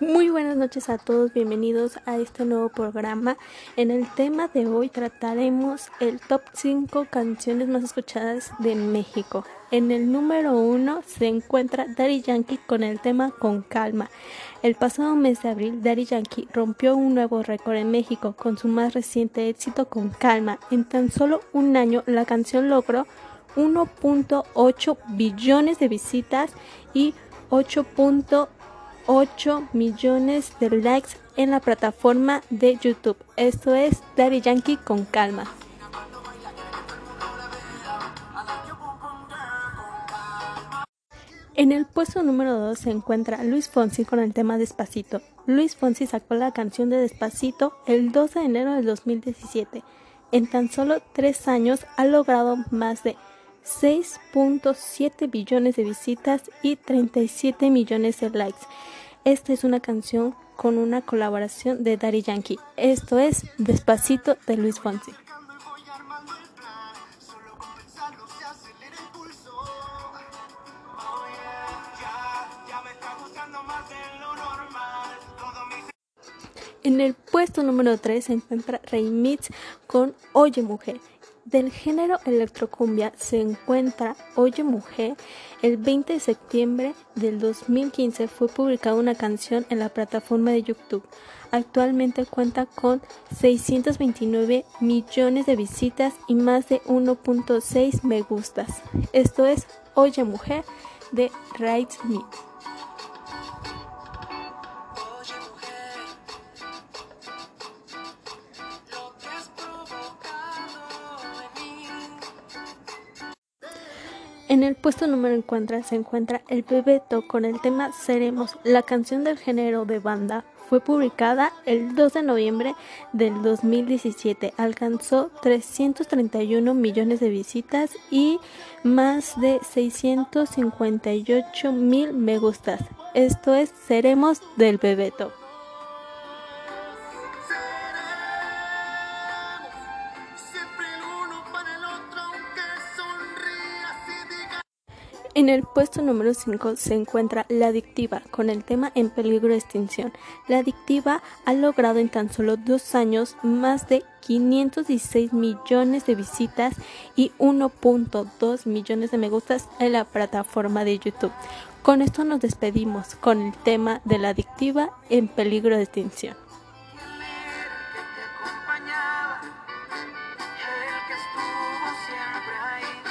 Muy buenas noches a todos, bienvenidos a este nuevo programa. En el tema de hoy trataremos el top 5 canciones más escuchadas de México. En el número 1 se encuentra Daddy Yankee con el tema Con Calma. El pasado mes de abril, Daddy Yankee rompió un nuevo récord en México con su más reciente éxito Con Calma. En tan solo un año, la canción logró 1.8 billones de visitas y 8.8 8 millones de likes en la plataforma de YouTube. Esto es Daddy Yankee con calma. En el puesto número 2 se encuentra Luis Fonsi con el tema Despacito. Luis Fonsi sacó la canción de Despacito el 12 de enero del 2017. En tan solo tres años ha logrado más de 6.7 billones de visitas y 37 millones de likes. Esta es una canción con una colaboración de Daddy Yankee. Esto es Despacito de Luis Fonsi. En el puesto número 3 se encuentra Remix con Oye Mujer. Del género electrocumbia se encuentra Oye Mujer. El 20 de septiembre del 2015 fue publicada una canción en la plataforma de YouTube. Actualmente cuenta con 629 millones de visitas y más de 1.6 me gustas. Esto es Oye Mujer de Right Me. En el puesto número encuentra, se encuentra El Bebeto con el tema Seremos. La canción del género de banda fue publicada el 2 de noviembre del 2017. Alcanzó 331 millones de visitas y más de 658 mil me gustas. Esto es Seremos del Bebeto. En el puesto número 5 se encuentra La Adictiva, con el tema En peligro de extinción. La Adictiva ha logrado en tan solo dos años más de 516 millones de visitas y 1.2 millones de me gustas en la plataforma de YouTube. Con esto nos despedimos con el tema de La Adictiva en peligro de extinción.